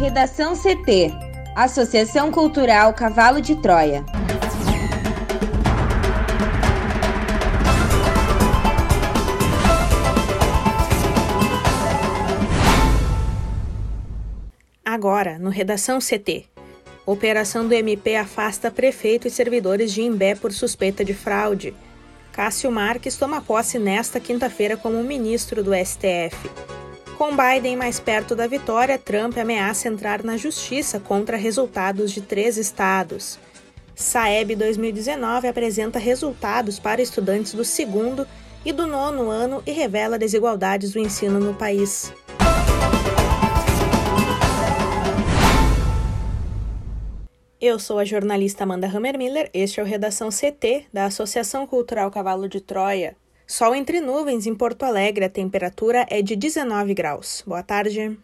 Redação CT Associação Cultural Cavalo de Troia. Agora, no Redação CT. Operação do MP afasta prefeito e servidores de Imbé por suspeita de fraude. Cássio Marques toma posse nesta quinta-feira como ministro do STF. Com Biden mais perto da vitória, Trump ameaça entrar na justiça contra resultados de três estados. Saeb 2019 apresenta resultados para estudantes do segundo e do nono ano e revela desigualdades do ensino no país. Eu sou a jornalista Amanda Hammermiller, este é o Redação CT da Associação Cultural Cavalo de Troia. Sol entre nuvens em Porto Alegre, a temperatura é de 19 graus. Boa tarde.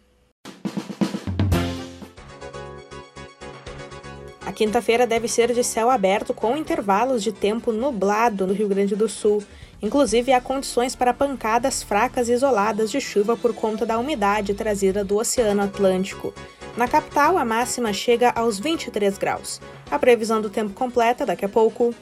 A quinta-feira deve ser de céu aberto com intervalos de tempo nublado no Rio Grande do Sul. Inclusive, há condições para pancadas fracas e isoladas de chuva por conta da umidade trazida do Oceano Atlântico. Na capital, a máxima chega aos 23 graus. A previsão do tempo completa daqui a pouco.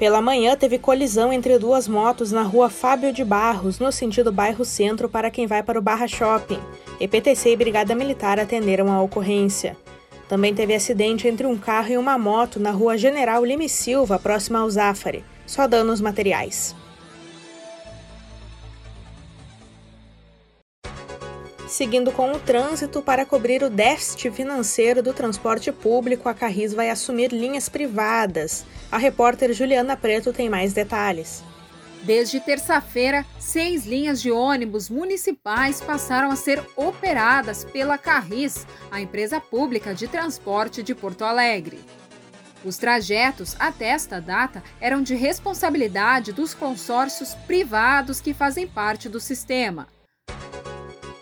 Pela manhã, teve colisão entre duas motos na rua Fábio de Barros, no sentido bairro Centro, para quem vai para o Barra Shopping. EPTC e Brigada Militar atenderam a ocorrência. Também teve acidente entre um carro e uma moto na rua General Lime Silva, próxima ao Zafari. Só danos materiais. Seguindo com o trânsito, para cobrir o déficit financeiro do transporte público, a Carris vai assumir linhas privadas. A repórter Juliana Preto tem mais detalhes. Desde terça-feira, seis linhas de ônibus municipais passaram a ser operadas pela Carris, a empresa pública de transporte de Porto Alegre. Os trajetos até esta data eram de responsabilidade dos consórcios privados que fazem parte do sistema.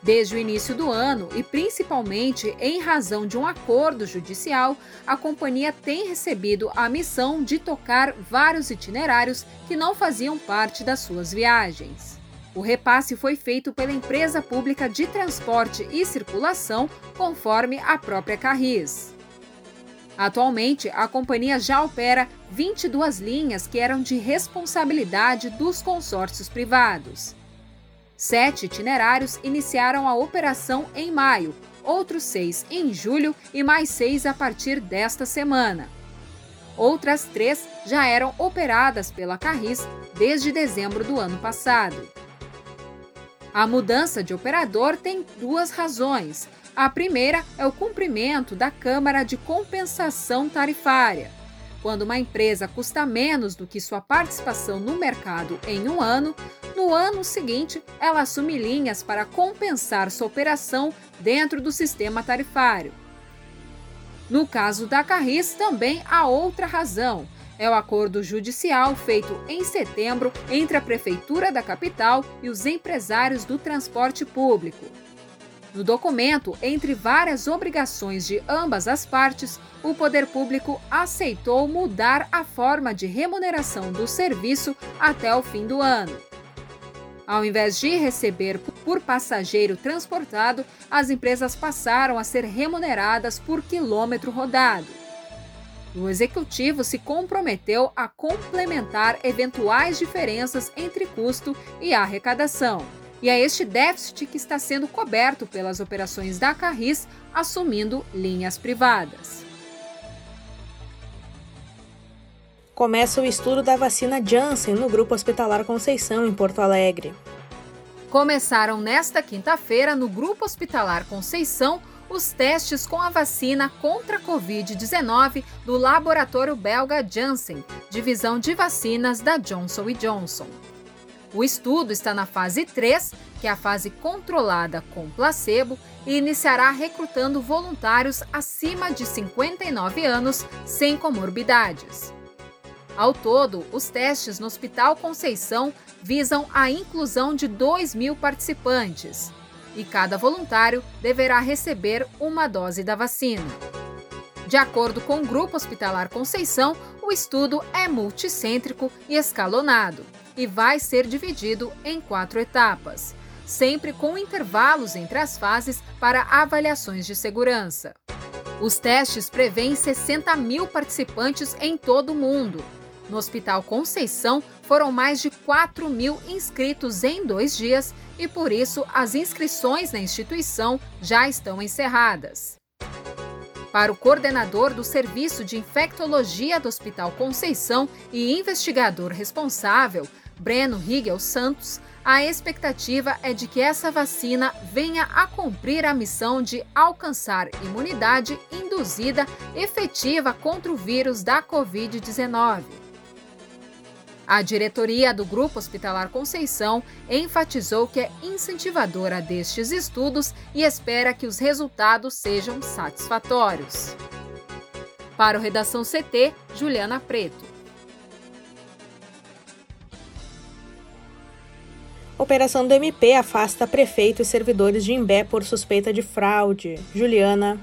Desde o início do ano, e principalmente em razão de um acordo judicial, a companhia tem recebido a missão de tocar vários itinerários que não faziam parte das suas viagens. O repasse foi feito pela empresa pública de transporte e circulação, conforme a própria Carris. Atualmente, a companhia já opera 22 linhas que eram de responsabilidade dos consórcios privados. Sete itinerários iniciaram a operação em maio, outros seis em julho e mais seis a partir desta semana. Outras três já eram operadas pela Carris desde dezembro do ano passado. A mudança de operador tem duas razões. A primeira é o cumprimento da Câmara de Compensação Tarifária. Quando uma empresa custa menos do que sua participação no mercado em um ano, no ano seguinte ela assume linhas para compensar sua operação dentro do sistema tarifário. No caso da Carris, também há outra razão. É o acordo judicial feito em setembro entre a Prefeitura da capital e os empresários do transporte público. No documento, entre várias obrigações de ambas as partes, o poder público aceitou mudar a forma de remuneração do serviço até o fim do ano. Ao invés de receber por passageiro transportado, as empresas passaram a ser remuneradas por quilômetro rodado. O executivo se comprometeu a complementar eventuais diferenças entre custo e arrecadação. E é este déficit que está sendo coberto pelas operações da Carris, assumindo linhas privadas. Começa o estudo da vacina Janssen no Grupo Hospitalar Conceição, em Porto Alegre. Começaram nesta quinta-feira, no Grupo Hospitalar Conceição, os testes com a vacina contra a Covid-19 do laboratório belga Janssen, divisão de vacinas da Johnson Johnson. O estudo está na fase 3, que é a fase controlada com placebo, e iniciará recrutando voluntários acima de 59 anos sem comorbidades. Ao todo, os testes no Hospital Conceição visam a inclusão de 2 mil participantes e cada voluntário deverá receber uma dose da vacina. De acordo com o Grupo Hospitalar Conceição, o estudo é multicêntrico e escalonado e vai ser dividido em quatro etapas. sempre com intervalos entre as fases para avaliações de segurança. Os testes prevêem 60 mil participantes em todo o mundo. No Hospital Conceição, foram mais de 4 mil inscritos em dois dias e, por isso, as inscrições na instituição já estão encerradas. Para o coordenador do Serviço de Infectologia do Hospital Conceição e investigador responsável, Breno Rigel Santos, a expectativa é de que essa vacina venha a cumprir a missão de alcançar imunidade induzida efetiva contra o vírus da Covid-19. A diretoria do Grupo Hospitalar Conceição enfatizou que é incentivadora destes estudos e espera que os resultados sejam satisfatórios. Para o Redação CT, Juliana Preto. Operação do MP afasta prefeito e servidores de Imbé por suspeita de fraude. Juliana.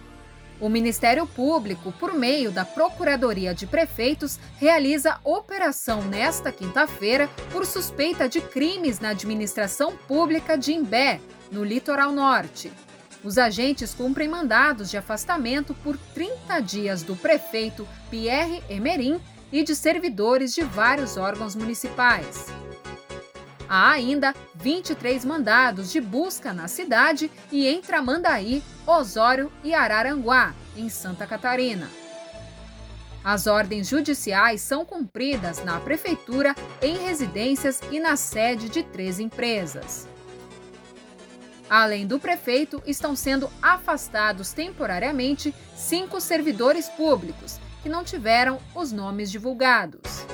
O Ministério Público, por meio da Procuradoria de Prefeitos, realiza operação nesta quinta-feira por suspeita de crimes na administração pública de Imbé, no litoral norte. Os agentes cumprem mandados de afastamento por 30 dias do prefeito Pierre Emerim e de servidores de vários órgãos municipais. Há ainda 23 mandados de busca na cidade e em Tramandaí, Osório e Araranguá, em Santa Catarina. As ordens judiciais são cumpridas na prefeitura, em residências e na sede de três empresas. Além do prefeito, estão sendo afastados temporariamente cinco servidores públicos que não tiveram os nomes divulgados.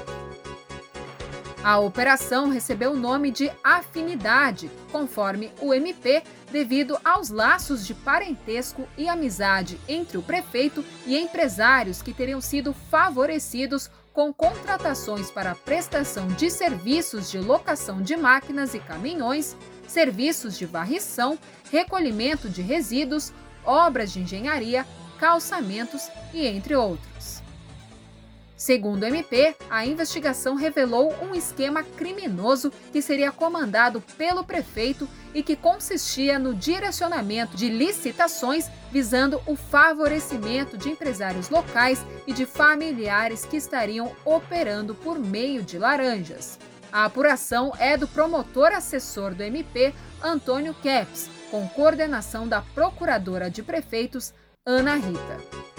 A operação recebeu o nome de Afinidade, conforme o MP, devido aos laços de parentesco e amizade entre o prefeito e empresários que teriam sido favorecidos com contratações para prestação de serviços de locação de máquinas e caminhões, serviços de varrição, recolhimento de resíduos, obras de engenharia, calçamentos e entre outros. Segundo o MP, a investigação revelou um esquema criminoso que seria comandado pelo prefeito e que consistia no direcionamento de licitações visando o favorecimento de empresários locais e de familiares que estariam operando por meio de laranjas. A apuração é do promotor assessor do MP, Antônio Keps, com coordenação da procuradora de prefeitos, Ana Rita.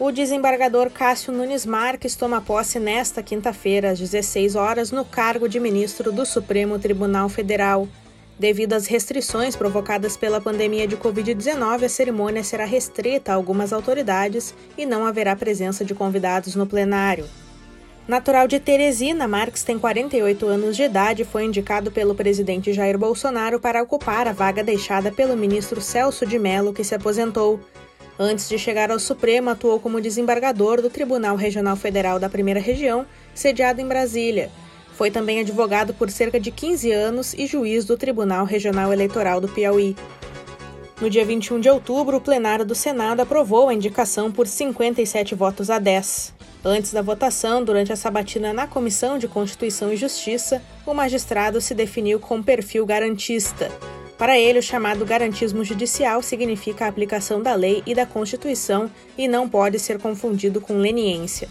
O desembargador Cássio Nunes Marques toma posse nesta quinta-feira, às 16 horas, no cargo de ministro do Supremo Tribunal Federal. Devido às restrições provocadas pela pandemia de Covid-19, a cerimônia será restrita a algumas autoridades e não haverá presença de convidados no plenário. Natural de Teresina, Marques tem 48 anos de idade e foi indicado pelo presidente Jair Bolsonaro para ocupar a vaga deixada pelo ministro Celso de Mello, que se aposentou. Antes de chegar ao Supremo, atuou como desembargador do Tribunal Regional Federal da Primeira Região, sediado em Brasília. Foi também advogado por cerca de 15 anos e juiz do Tribunal Regional Eleitoral do Piauí. No dia 21 de outubro, o plenário do Senado aprovou a indicação por 57 votos a 10. Antes da votação, durante a sabatina na Comissão de Constituição e Justiça, o magistrado se definiu com perfil garantista. Para ele, o chamado garantismo judicial significa a aplicação da lei e da Constituição e não pode ser confundido com leniência.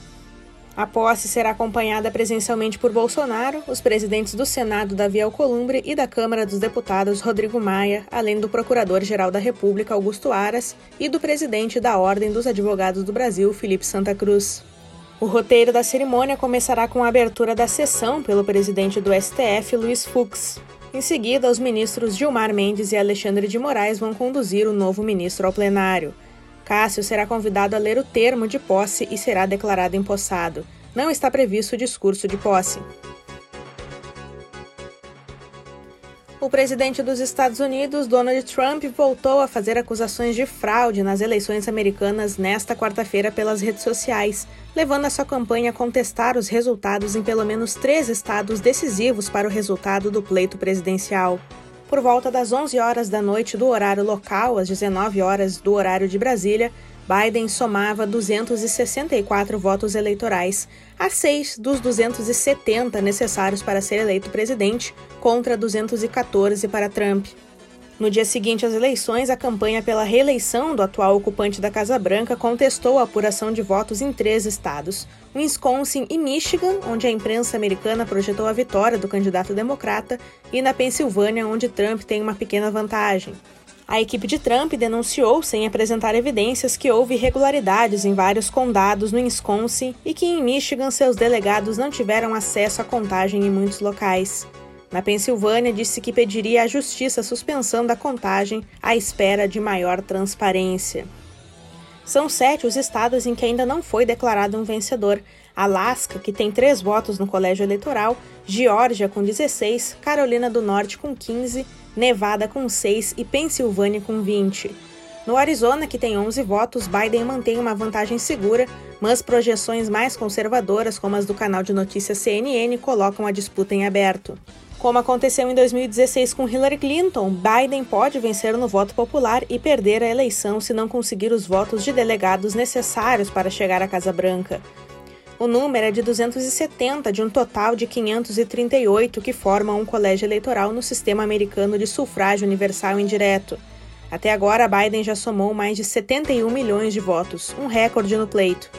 A posse será acompanhada presencialmente por Bolsonaro, os presidentes do Senado Davi Alcolumbre e da Câmara dos Deputados Rodrigo Maia, além do Procurador-Geral da República Augusto Aras e do presidente da Ordem dos Advogados do Brasil, Felipe Santa Cruz. O roteiro da cerimônia começará com a abertura da sessão pelo presidente do STF, Luiz Fux. Em seguida, os ministros Gilmar Mendes e Alexandre de Moraes vão conduzir o novo ministro ao plenário. Cássio será convidado a ler o termo de posse e será declarado empossado. Não está previsto o discurso de posse. O presidente dos Estados Unidos, Donald Trump, voltou a fazer acusações de fraude nas eleições americanas nesta quarta-feira pelas redes sociais, levando a sua campanha a contestar os resultados em pelo menos três estados decisivos para o resultado do pleito presidencial. Por volta das 11 horas da noite do horário local, às 19 horas do horário de Brasília, Biden somava 264 votos eleitorais, a seis dos 270 necessários para ser eleito presidente, contra 214 para Trump. No dia seguinte às eleições, a campanha pela reeleição do atual ocupante da Casa Branca contestou a apuração de votos em três estados: Wisconsin e Michigan, onde a imprensa americana projetou a vitória do candidato democrata, e na Pensilvânia, onde Trump tem uma pequena vantagem. A equipe de Trump denunciou, sem apresentar evidências, que houve irregularidades em vários condados no Wisconsin e que em Michigan seus delegados não tiveram acesso à contagem em muitos locais. Na Pensilvânia, disse que pediria à justiça a suspensão da contagem à espera de maior transparência. São sete os estados em que ainda não foi declarado um vencedor: Alasca, que tem três votos no colégio eleitoral, Geórgia, com 16, Carolina do Norte, com 15 Nevada com 6 e Pensilvânia com 20. No Arizona, que tem 11 votos, Biden mantém uma vantagem segura, mas projeções mais conservadoras, como as do canal de notícias CNN, colocam a disputa em aberto. Como aconteceu em 2016 com Hillary Clinton, Biden pode vencer no voto popular e perder a eleição se não conseguir os votos de delegados necessários para chegar à Casa Branca. O número é de 270 de um total de 538 que formam um colégio eleitoral no sistema americano de sufrágio universal indireto. Até agora, Biden já somou mais de 71 milhões de votos, um recorde no pleito.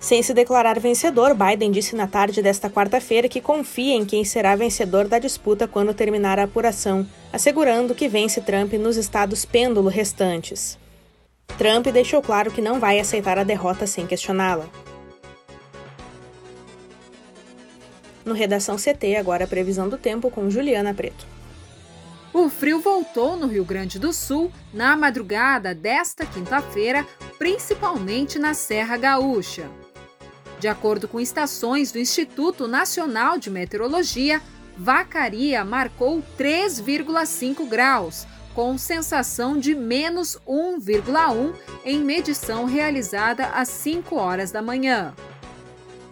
Sem se declarar vencedor, Biden disse na tarde desta quarta-feira que confia em quem será vencedor da disputa quando terminar a apuração, assegurando que vence Trump nos estados pêndulo restantes. Trump deixou claro que não vai aceitar a derrota sem questioná-la. No Redação CT, agora a previsão do tempo com Juliana Preto. O frio voltou no Rio Grande do Sul na madrugada desta quinta-feira, principalmente na Serra Gaúcha. De acordo com estações do Instituto Nacional de Meteorologia, Vacaria marcou 3,5 graus, com sensação de menos 1,1 em medição realizada às 5 horas da manhã.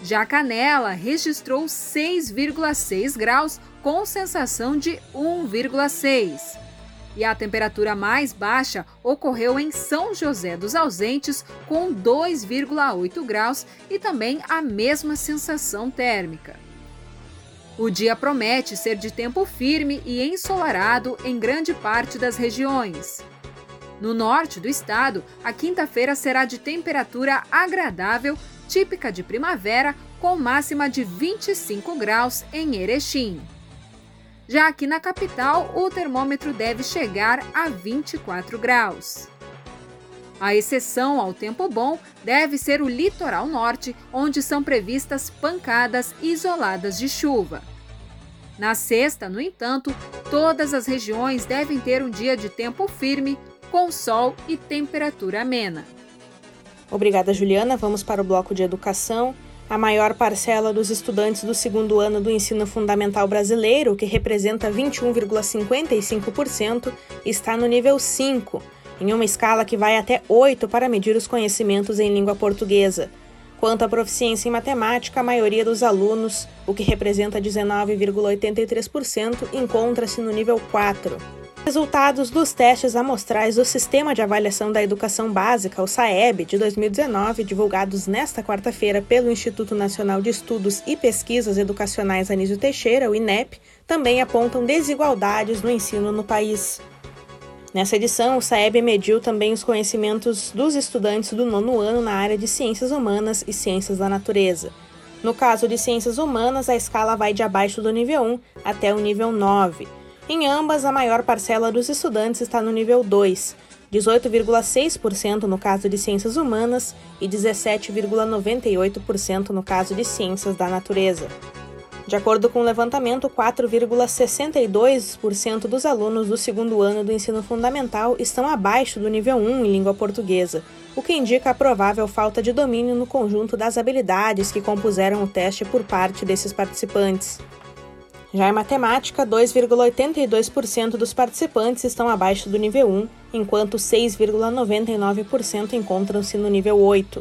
Já Canela registrou 6,6 graus com sensação de 1,6. E a temperatura mais baixa ocorreu em São José dos Ausentes, com 2,8 graus e também a mesma sensação térmica. O dia promete ser de tempo firme e ensolarado em grande parte das regiões. No norte do estado, a quinta-feira será de temperatura agradável típica de primavera, com máxima de 25 graus em Erechim. Já aqui na capital, o termômetro deve chegar a 24 graus. A exceção ao tempo bom deve ser o litoral norte, onde são previstas pancadas isoladas de chuva. Na sexta, no entanto, todas as regiões devem ter um dia de tempo firme, com sol e temperatura amena. Obrigada, Juliana. Vamos para o bloco de educação. A maior parcela dos estudantes do segundo ano do ensino fundamental brasileiro, que representa 21,55%, está no nível 5, em uma escala que vai até 8 para medir os conhecimentos em língua portuguesa. Quanto à proficiência em matemática, a maioria dos alunos, o que representa 19,83%, encontra-se no nível 4. Resultados dos testes amostrais do Sistema de Avaliação da Educação Básica, o SAEB, de 2019, divulgados nesta quarta-feira pelo Instituto Nacional de Estudos e Pesquisas Educacionais Anísio Teixeira, o INEP, também apontam desigualdades no ensino no país. Nessa edição, o SAEB mediu também os conhecimentos dos estudantes do nono ano na área de Ciências Humanas e Ciências da Natureza. No caso de Ciências Humanas, a escala vai de abaixo do nível 1 até o nível 9 em ambas, a maior parcela dos estudantes está no nível 2, 18,6% no caso de ciências humanas e 17,98% no caso de ciências da natureza. De acordo com o levantamento, 4,62% dos alunos do segundo ano do ensino fundamental estão abaixo do nível 1 em língua portuguesa, o que indica a provável falta de domínio no conjunto das habilidades que compuseram o teste por parte desses participantes. Já em matemática, 2,82% dos participantes estão abaixo do nível 1, enquanto 6,99% encontram-se no nível 8.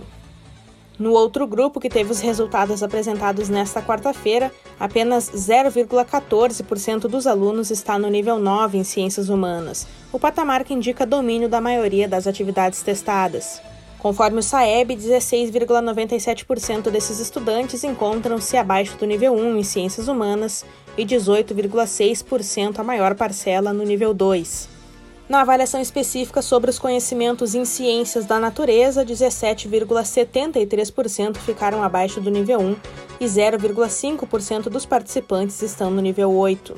No outro grupo, que teve os resultados apresentados nesta quarta-feira, apenas 0,14% dos alunos está no nível 9 em ciências humanas, o patamar que indica domínio da maioria das atividades testadas. Conforme o SAEB, 16,97% desses estudantes encontram-se abaixo do nível 1 em ciências humanas e 18,6% a maior parcela no nível 2. Na avaliação específica sobre os conhecimentos em ciências da natureza, 17,73% ficaram abaixo do nível 1 e 0,5% dos participantes estão no nível 8.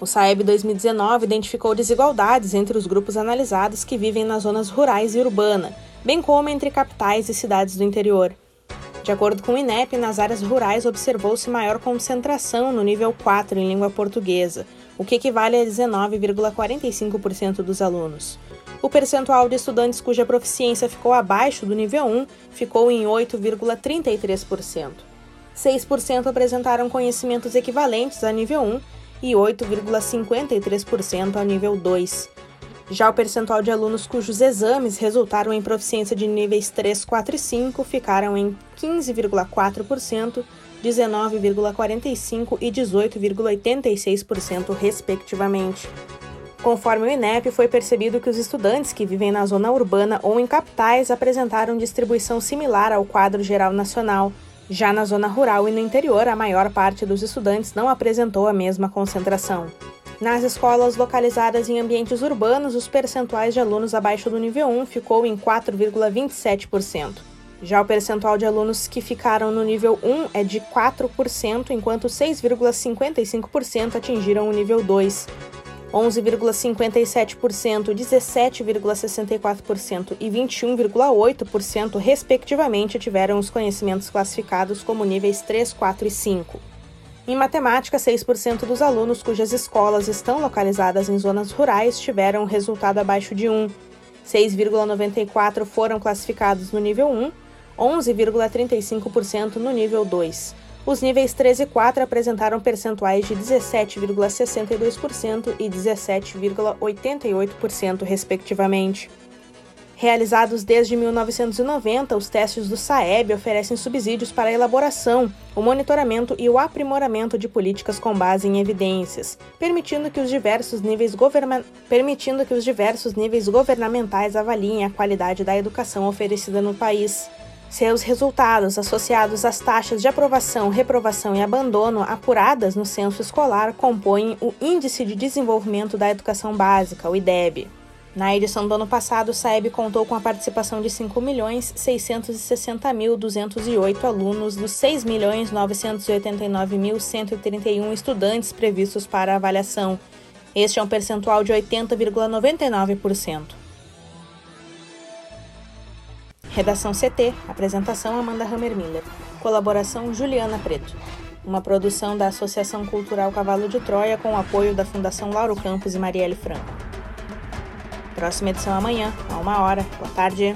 O SAEB 2019 identificou desigualdades entre os grupos analisados que vivem nas zonas rurais e urbana, bem como entre capitais e cidades do interior. De acordo com o INEP, nas áreas rurais observou-se maior concentração no nível 4 em língua portuguesa, o que equivale a 19,45% dos alunos. O percentual de estudantes cuja proficiência ficou abaixo do nível 1 ficou em 8,33%. 6% apresentaram conhecimentos equivalentes a nível 1 e 8,53% a nível 2. Já o percentual de alunos cujos exames resultaram em proficiência de níveis 3, 4 e 5 ficaram em 15,4%, 19,45% e 18,86%, respectivamente. Conforme o INEP, foi percebido que os estudantes que vivem na zona urbana ou em capitais apresentaram distribuição similar ao quadro geral nacional. Já na zona rural e no interior, a maior parte dos estudantes não apresentou a mesma concentração. Nas escolas localizadas em ambientes urbanos, os percentuais de alunos abaixo do nível 1 ficou em 4,27%. Já o percentual de alunos que ficaram no nível 1 é de 4%, enquanto 6,55% atingiram o nível 2. 11,57%, 17,64% e 21,8%, respectivamente, tiveram os conhecimentos classificados como níveis 3, 4 e 5. Em matemática, 6% dos alunos cujas escolas estão localizadas em zonas rurais tiveram resultado abaixo de 1. 6,94% foram classificados no nível 1 11,35% no nível 2. Os níveis 3 e 4 apresentaram percentuais de 17,62% e 17,88%, respectivamente. Realizados desde 1990, os testes do SAEB oferecem subsídios para a elaboração, o monitoramento e o aprimoramento de políticas com base em evidências, permitindo que os diversos níveis, permitindo que os diversos níveis governamentais avaliem a qualidade da educação oferecida no país. Seus resultados, associados às taxas de aprovação, reprovação e abandono apuradas no censo escolar, compõem o Índice de Desenvolvimento da Educação Básica, o IDEB. Na edição do ano passado, o SAEB contou com a participação de 5.660.208 alunos dos 6.989.131 estudantes previstos para a avaliação. Este é um percentual de 80,99%. Redação CT, apresentação Amanda Hammermiller, colaboração Juliana Preto. Uma produção da Associação Cultural Cavalo de Troia com o apoio da Fundação Lauro Campos e Marielle Franco. Próxima edição amanhã, a uma hora. Boa tarde.